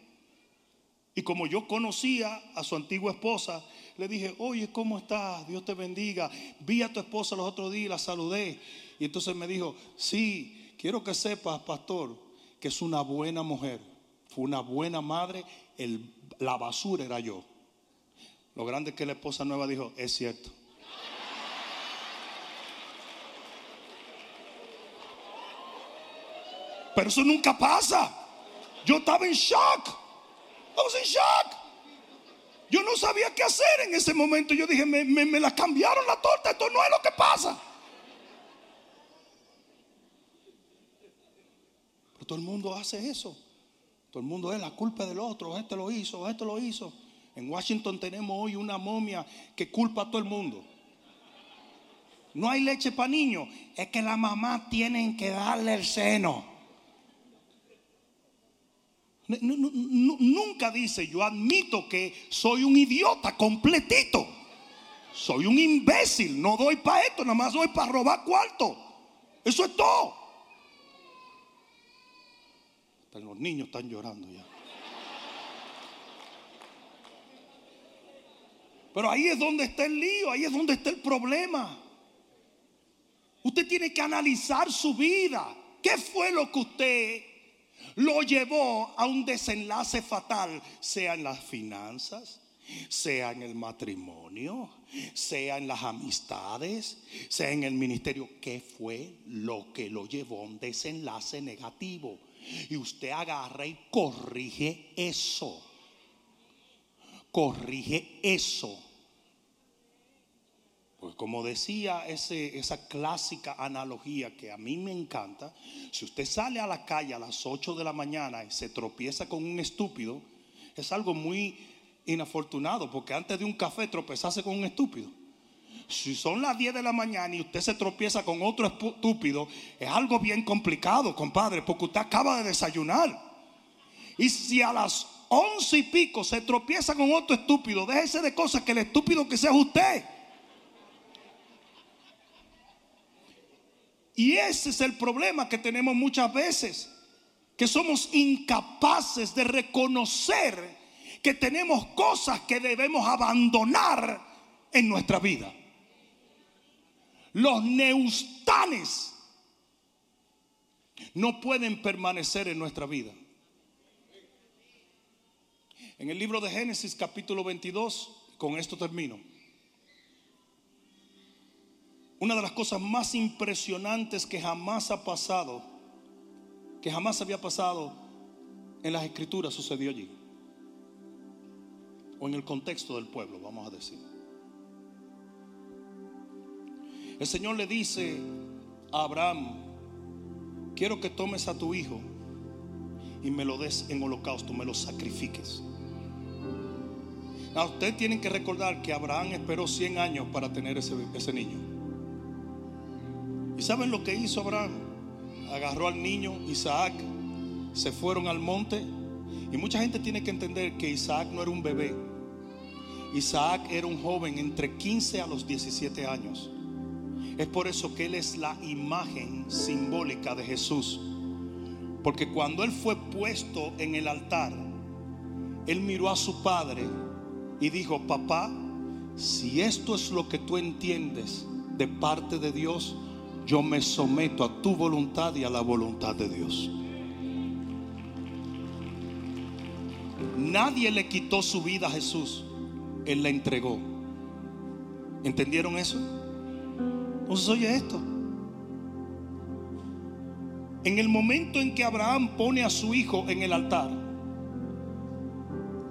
Y como yo conocía a su antigua esposa, le dije, oye, ¿cómo estás? Dios te bendiga. Vi a tu esposa los otros días la saludé. Y entonces me dijo, sí, quiero que sepas, pastor, que es una buena mujer. Fue una buena madre. la basura era yo. Lo grande que la esposa nueva dijo, es cierto. Pero eso nunca pasa. Yo estaba en shock. Was in shock. Yo no sabía qué hacer en ese momento. Yo dije, me, me, la cambiaron la torta. Esto no es lo que pasa. Pero todo el mundo hace eso. Todo el mundo es la culpa del otro. Este lo hizo, este lo hizo. En Washington tenemos hoy una momia que culpa a todo el mundo. No hay leche para niños. Es que la mamá tienen que darle el seno nunca dice, yo admito que soy un idiota completito. Soy un imbécil, no doy para esto, nada más doy para robar cuarto. Eso es todo. Los niños están llorando ya. Pero ahí es donde está el lío, ahí es donde está el problema. Usted tiene que analizar su vida. ¿Qué fue lo que usted lo llevó a un desenlace fatal, sea en las finanzas, sea en el matrimonio, sea en las amistades, sea en el ministerio. ¿Qué fue lo que lo llevó a un desenlace negativo? Y usted agarra y corrige eso. Corrige eso. Pues como decía esa clásica analogía que a mí me encanta, si usted sale a la calle a las 8 de la mañana y se tropieza con un estúpido, es algo muy inafortunado, porque antes de un café tropezarse con un estúpido. Si son las 10 de la mañana y usted se tropieza con otro estúpido, es algo bien complicado, compadre, porque usted acaba de desayunar. Y si a las 11 y pico se tropieza con otro estúpido, déjese de cosas que el estúpido que sea usted. Y ese es el problema que tenemos muchas veces, que somos incapaces de reconocer que tenemos cosas que debemos abandonar en nuestra vida. Los neustanes no pueden permanecer en nuestra vida. En el libro de Génesis capítulo 22, con esto termino. Una de las cosas más impresionantes que jamás ha pasado, que jamás había pasado en las escrituras, sucedió allí. O en el contexto del pueblo, vamos a decir. El Señor le dice a Abraham, quiero que tomes a tu hijo y me lo des en holocausto, me lo sacrifiques. A usted tienen que recordar que Abraham esperó 100 años para tener ese, ese niño. ¿Y saben lo que hizo Abraham? Agarró al niño Isaac, se fueron al monte. Y mucha gente tiene que entender que Isaac no era un bebé. Isaac era un joven entre 15 a los 17 años. Es por eso que él es la imagen simbólica de Jesús. Porque cuando él fue puesto en el altar, él miró a su padre y dijo, papá, si esto es lo que tú entiendes de parte de Dios, yo me someto a tu voluntad y a la voluntad de Dios. Nadie le quitó su vida a Jesús, Él la entregó. ¿Entendieron eso? Entonces oye esto. en el momento en que Abraham pone a su hijo en el altar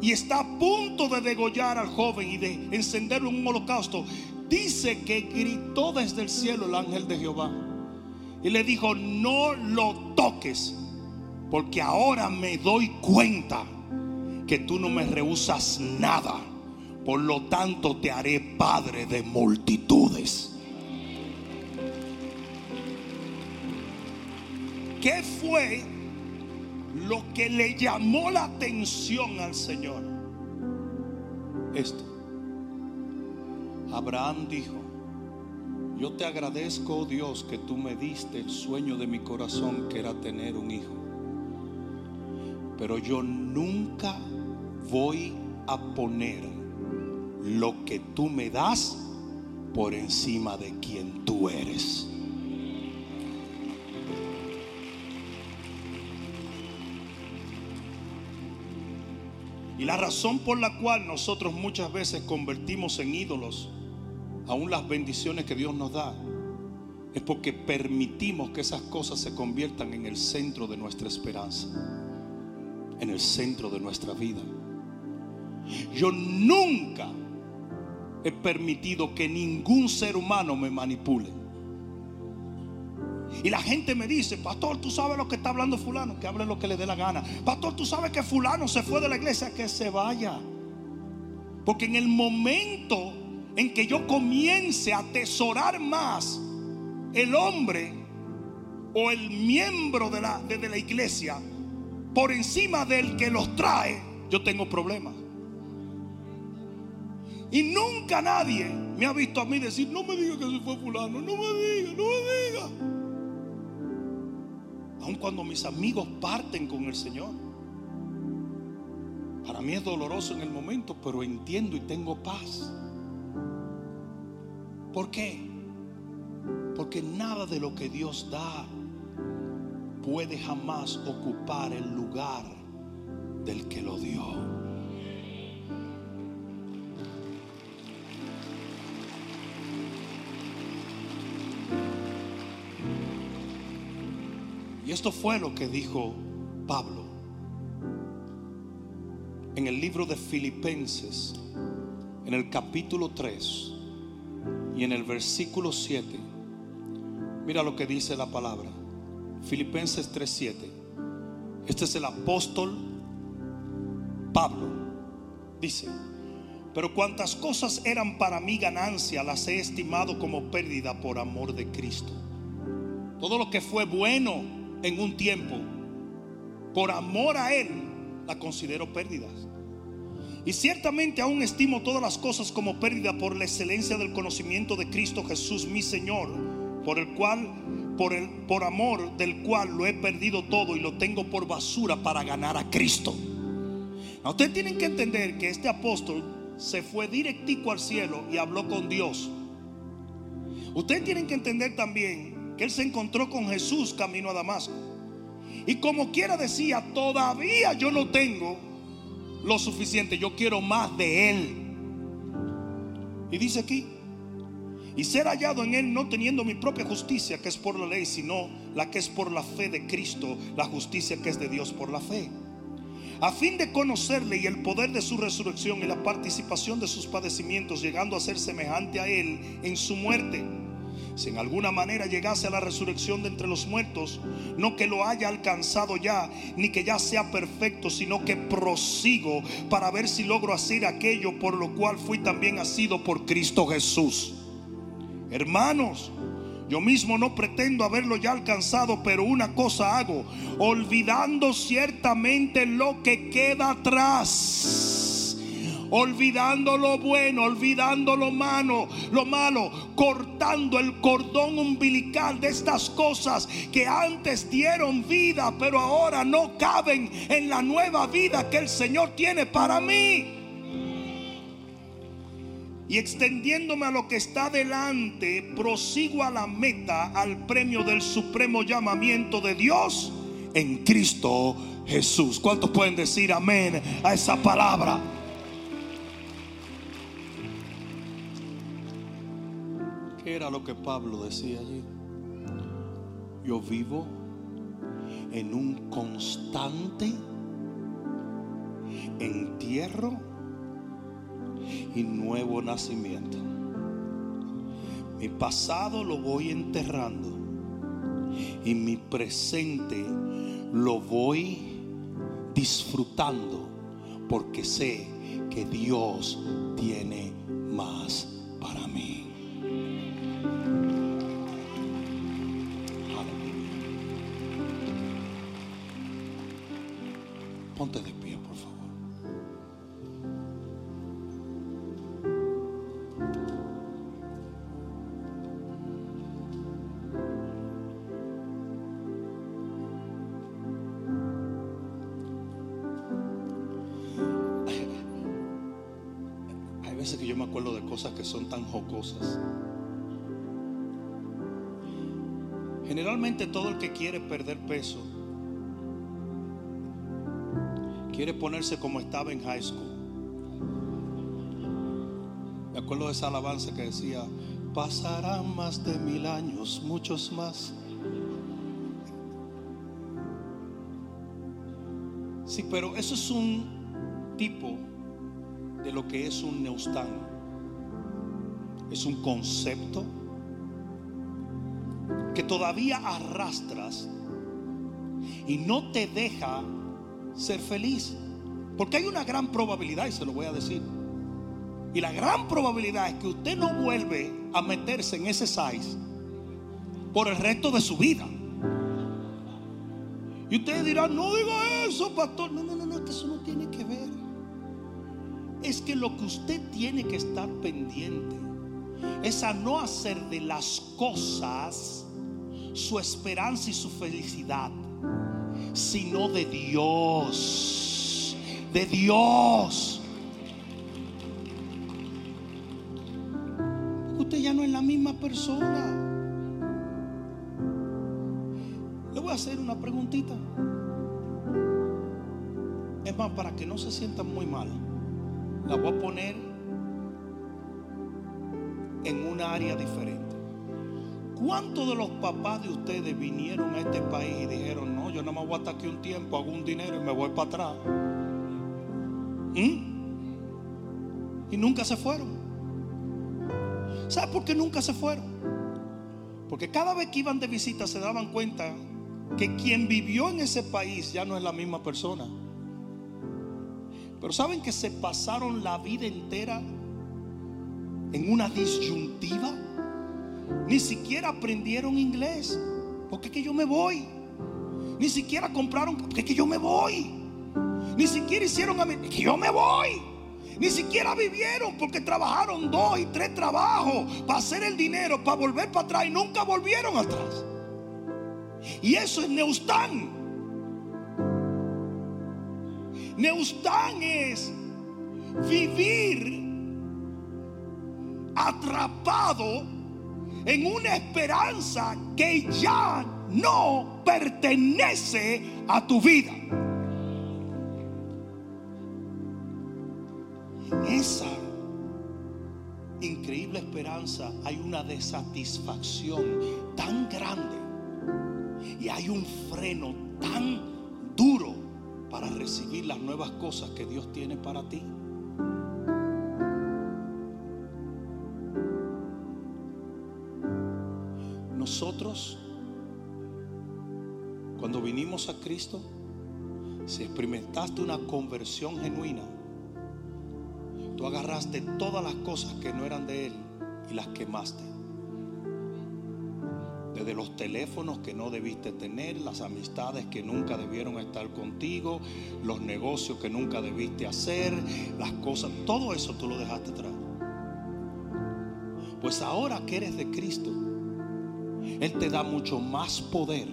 y está a punto de degollar al joven y de encenderlo en un holocausto, dice que gritó desde el cielo el ángel de Jehová y le dijo, no lo toques, porque ahora me doy cuenta que tú no me rehusas nada, por lo tanto te haré padre de multitudes. ¿Qué fue lo que le llamó la atención al Señor? Esto. Abraham dijo, yo te agradezco, oh Dios, que tú me diste el sueño de mi corazón, que era tener un hijo. Pero yo nunca voy a poner lo que tú me das por encima de quien tú eres. Y la razón por la cual nosotros muchas veces convertimos en ídolos aún las bendiciones que Dios nos da es porque permitimos que esas cosas se conviertan en el centro de nuestra esperanza, en el centro de nuestra vida. Yo nunca he permitido que ningún ser humano me manipule. Y la gente me dice, pastor, tú sabes lo que está hablando fulano, que hable lo que le dé la gana. Pastor, tú sabes que fulano se fue de la iglesia, que se vaya. Porque en el momento en que yo comience a atesorar más el hombre o el miembro de la, de, la iglesia por encima del que los trae, yo tengo problemas. Y nunca nadie me ha visto a mí decir, no me diga que se fue fulano, no me diga, no me diga aun cuando mis amigos parten con el Señor. Para mí es doloroso en el momento, pero entiendo y tengo paz. ¿Por qué? Porque nada de lo que Dios da puede jamás ocupar el lugar del que lo dio. Esto fue lo que dijo Pablo en el libro de Filipenses, en el capítulo 3 y en el versículo 7. Mira lo que dice la palabra. Filipenses 3:7. Este es el apóstol Pablo. Dice, pero cuantas cosas eran para mí ganancia, las he estimado como pérdida por amor de Cristo. Todo lo que fue bueno en un tiempo, por amor a Él, la considero pérdidas. Y ciertamente aún estimo todas las cosas como pérdida por la excelencia del conocimiento de Cristo Jesús, mi Señor, por el cual, por el, por amor del cual lo he perdido todo y lo tengo por basura para ganar a Cristo. ustedes tienen que entender que este apóstol se fue directico al cielo y habló con Dios. Ustedes tienen que entender también él se encontró con Jesús camino a Damasco. Y como quiera decía, todavía yo no tengo lo suficiente, yo quiero más de Él. Y dice aquí, y ser hallado en Él no teniendo mi propia justicia, que es por la ley, sino la que es por la fe de Cristo, la justicia que es de Dios por la fe. A fin de conocerle y el poder de su resurrección y la participación de sus padecimientos, llegando a ser semejante a Él en su muerte si en alguna manera llegase a la resurrección de entre los muertos, no que lo haya alcanzado ya, ni que ya sea perfecto, sino que prosigo para ver si logro hacer aquello por lo cual fui también asido por Cristo Jesús. Hermanos, yo mismo no pretendo haberlo ya alcanzado, pero una cosa hago, olvidando ciertamente lo que queda atrás olvidando lo bueno, olvidando lo malo, lo malo, cortando el cordón umbilical de estas cosas que antes dieron vida, pero ahora no caben en la nueva vida que el Señor tiene para mí. Y extendiéndome a lo que está delante, prosigo a la meta, al premio del supremo llamamiento de Dios en Cristo Jesús. ¿Cuántos pueden decir amén a esa palabra? Era lo que Pablo decía allí? Yo vivo en un constante entierro y nuevo nacimiento. Mi pasado lo voy enterrando y mi presente lo voy disfrutando porque sé que Dios tiene más que quiere perder peso quiere ponerse como estaba en high school. Me acuerdo de esa alabanza que decía, pasarán más de mil años, muchos más. Sí, pero eso es un tipo de lo que es un neustán. Es un concepto que todavía arrastras y no te deja ser feliz. Porque hay una gran probabilidad, y se lo voy a decir. Y la gran probabilidad es que usted no vuelve a meterse en ese size por el resto de su vida. Y ustedes dirán, no diga eso, pastor. No, no, no, no, eso no tiene que ver. Es que lo que usted tiene que estar pendiente es a no hacer de las cosas su esperanza y su felicidad, sino de Dios, de Dios. Usted ya no es la misma persona. Le voy a hacer una preguntita. Es más, para que no se sientan muy mal, la voy a poner en una área diferente. ¿Cuántos de los papás de ustedes vinieron a este país y dijeron, no, yo no me voy a estar aquí un tiempo, hago un dinero y me voy para atrás? ¿Mm? Y nunca se fueron. ¿Sabes por qué nunca se fueron? Porque cada vez que iban de visita se daban cuenta que quien vivió en ese país ya no es la misma persona. Pero saben que se pasaron la vida entera en una disyuntiva. Ni siquiera aprendieron inglés. Porque es que yo me voy. Ni siquiera compraron. Porque es que yo me voy. Ni siquiera hicieron. Es que yo me voy. Ni siquiera vivieron porque trabajaron dos y tres trabajos para hacer el dinero, para volver para atrás y nunca volvieron atrás. Y eso es Neustán. Neustán es vivir atrapado en una esperanza que ya no pertenece a tu vida. Esa increíble esperanza hay una desatisfacción tan grande y hay un freno tan duro para recibir las nuevas cosas que Dios tiene para ti. Nosotros, cuando vinimos a Cristo, si experimentaste una conversión genuina, tú agarraste todas las cosas que no eran de Él y las quemaste. Desde los teléfonos que no debiste tener, las amistades que nunca debieron estar contigo, los negocios que nunca debiste hacer, las cosas, todo eso tú lo dejaste atrás. Pues ahora que eres de Cristo, Él te da mucho más poder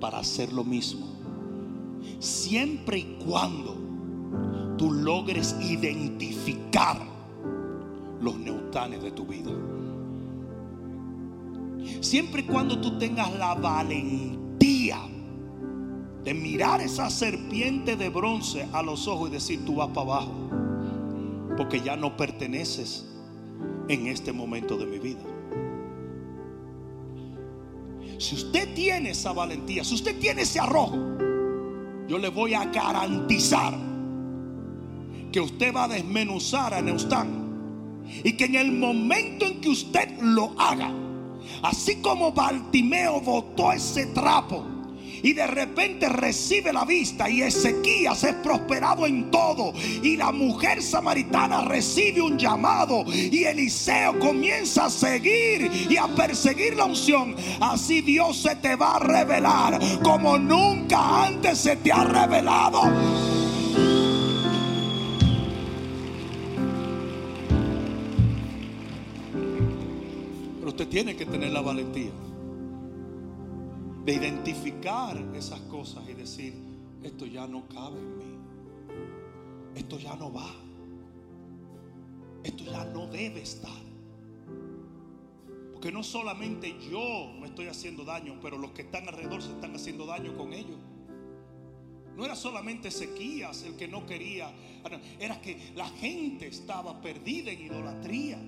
para hacer lo mismo. Siempre y cuando tú logres identificar los neutanes de tu vida. Siempre y cuando tú tengas la valentía de mirar esa serpiente de bronce a los ojos y decir, tú vas para abajo, porque ya no perteneces en este momento de mi vida. Si usted tiene esa valentía, si usted tiene ese arrojo, yo le voy a garantizar que usted va a desmenuzar a Neustán. Y que en el momento en que usted lo haga, así como Bartimeo botó ese trapo y de repente recibe la vista y Ezequías es prosperado en todo y la mujer samaritana recibe un llamado y Eliseo comienza a seguir y a perseguir la unción. Así Dios se te va a revelar como nunca antes se te ha revelado. Pero usted tiene que tener la valentía de identificar esas cosas y decir, esto ya no cabe en mí. Esto ya no va. Esto ya no debe estar. Porque no solamente yo me estoy haciendo daño, pero los que están alrededor se están haciendo daño con ellos. No era solamente Ezequías el que no quería, era que la gente estaba perdida en idolatría.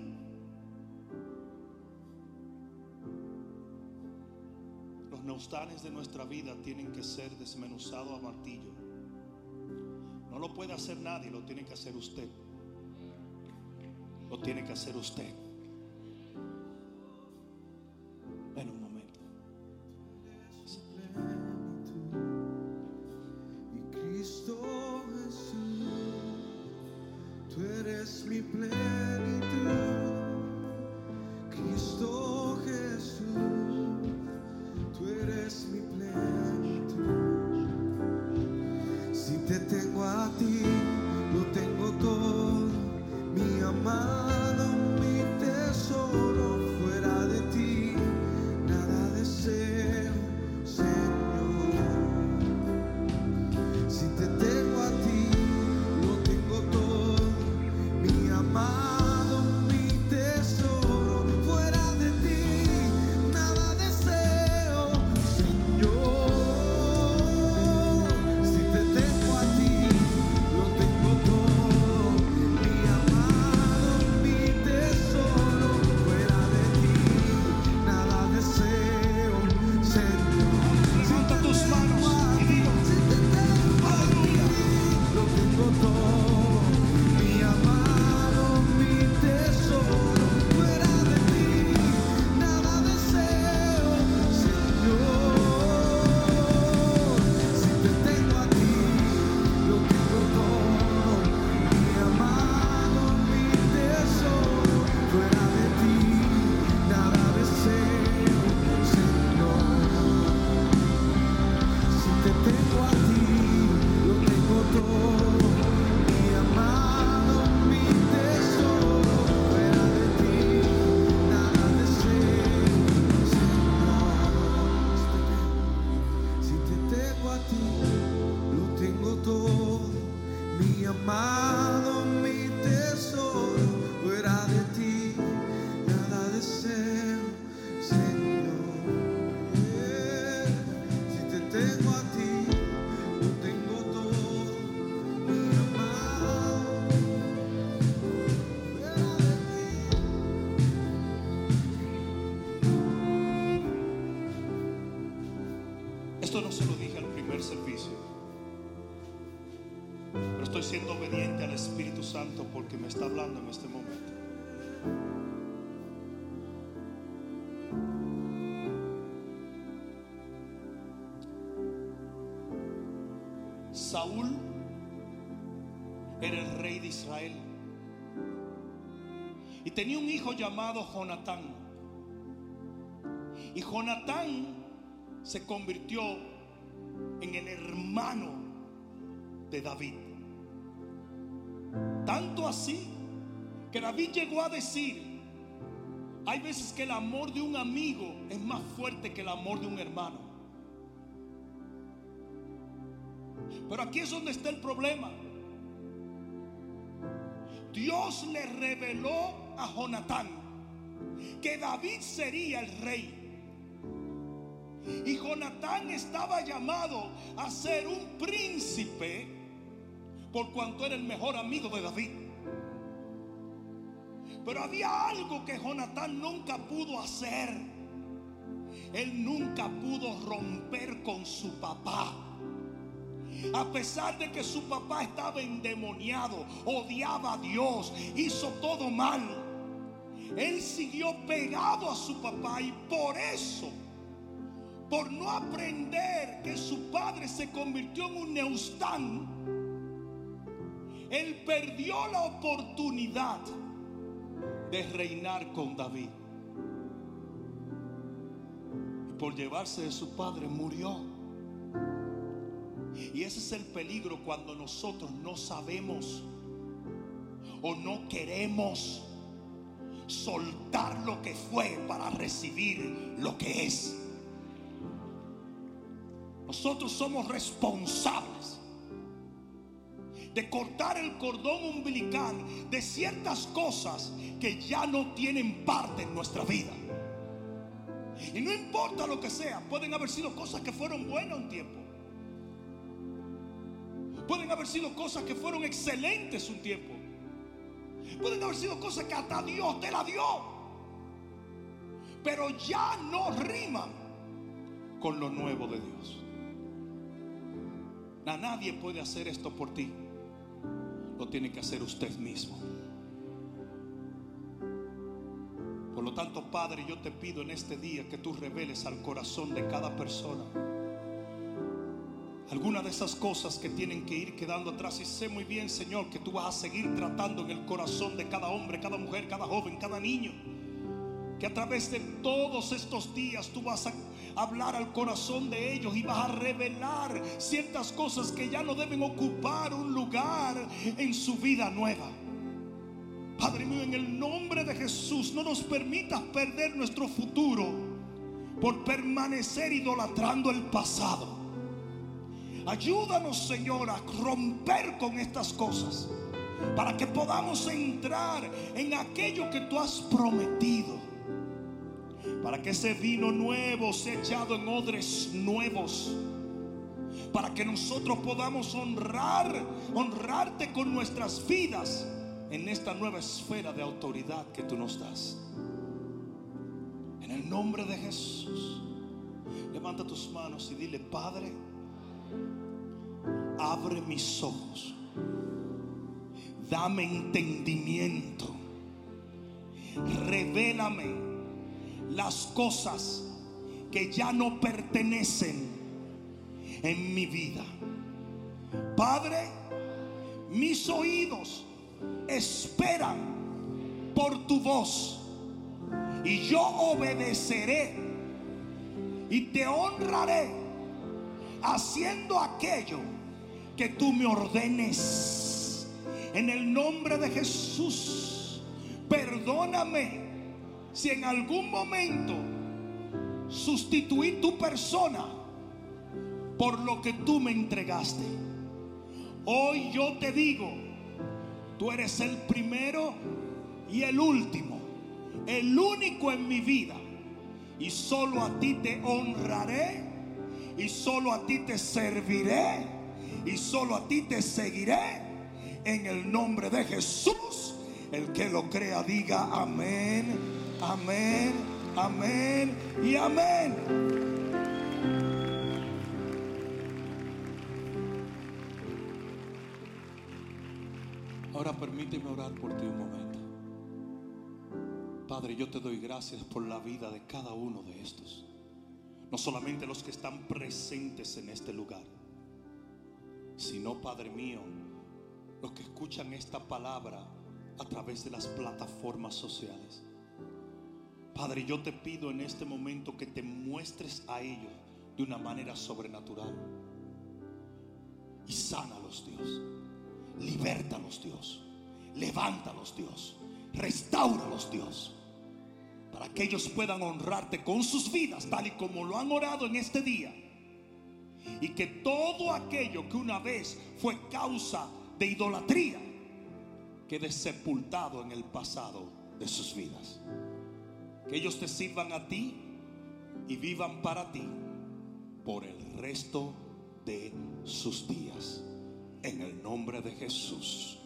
Neustanes de nuestra vida tienen que ser desmenuzados a martillo. No lo puede hacer nadie, lo tiene que hacer usted. Lo tiene que hacer usted. Israel. Y tenía un hijo llamado Jonatán. Y Jonatán se convirtió en el hermano de David. Tanto así que David llegó a decir, hay veces que el amor de un amigo es más fuerte que el amor de un hermano. Pero aquí es donde está el problema. Dios le reveló a Jonatán que David sería el rey. Y Jonatán estaba llamado a ser un príncipe por cuanto era el mejor amigo de David. Pero había algo que Jonatán nunca pudo hacer. Él nunca pudo romper con su papá. A pesar de que su papá estaba endemoniado, odiaba a Dios, hizo todo mal. Él siguió pegado a su papá y por eso, por no aprender que su padre se convirtió en un neustán, él perdió la oportunidad de reinar con David. Y por llevarse de su padre murió. Y ese es el peligro cuando nosotros no sabemos o no queremos soltar lo que fue para recibir lo que es. Nosotros somos responsables de cortar el cordón umbilical de ciertas cosas que ya no tienen parte en nuestra vida. Y no importa lo que sea, pueden haber sido cosas que fueron buenas un tiempo. Pueden haber sido cosas que fueron excelentes un tiempo. Pueden haber sido cosas que hasta Dios te la dio. Pero ya no riman con lo nuevo de Dios. Na- Nadie puede hacer esto por ti. Lo tiene que hacer usted mismo. Por lo tanto, Padre, yo te pido en este día que tú reveles al corazón de cada persona algunas de esas cosas que tienen que ir quedando atrás. Y sé muy bien, Señor, que tú vas a seguir tratando en el corazón de cada hombre, cada mujer, cada joven, cada niño. Que a través de todos estos días tú vas a hablar al corazón de ellos y vas a revelar ciertas cosas que ya no deben ocupar un lugar en su vida nueva. Padre mío, en el nombre de Jesús, no nos permitas perder nuestro futuro por permanecer idolatrando el pasado. Ayúdanos, Señor, a romper con estas cosas para que podamos entrar en aquello que tú has prometido. Para que ese vino nuevo sea echado en odres nuevos. Para que nosotros podamos honrar, honrarte con nuestras vidas en esta nueva esfera de autoridad que tú nos das. En el nombre de Jesús, levanta tus manos y dile, Padre, abre mis ojos, dame entendimiento, revélame las cosas que ya no pertenecen en mi vida. Padre, mis oídos esperan por tu voz y yo obedeceré y te honraré haciendo aquello que tú me ordenes. En el nombre de Jesús, perdóname si en algún momento sustituí tu persona por lo que tú me entregaste. Hoy yo te digo, tú eres el primero y el último, el único en mi vida. Y solo a ti te honraré y solo a ti te serviré y solo a ti te seguiré en el nombre de Jesús. El que lo crea diga amén, amén, amén y amén. Ahora permíteme orar por ti un momento. Padre, yo te doy gracias por la vida de cada uno de estos. No solamente los que están presentes en este lugar, sino, Padre mío, los que escuchan esta palabra a través de las plataformas sociales. Padre, yo te pido en este momento que te muestres a ellos de una manera sobrenatural. Y sánalos, Dios. Libértalos, Dios. Levántalos, Dios. Restauralos, Dios. Para que ellos puedan honrarte con sus vidas, tal y como lo han orado en este día. Y que todo aquello que una vez fue causa de idolatría quede sepultado en el pasado de sus vidas. Que ellos te sirvan a ti y vivan para ti por el resto de sus días. En el nombre de Jesús.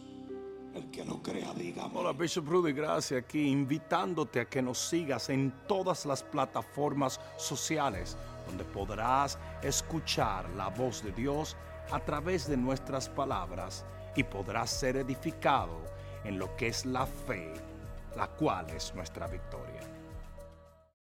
El que lo crea, diga amén. Hola, Bishop Rudy, gracias aquí, invitándote a que nos sigas en todas las plataformas sociales, donde podrás escuchar la voz de Dios a través de nuestras palabras y podrás ser edificado en lo que es la fe, la cual es nuestra victoria.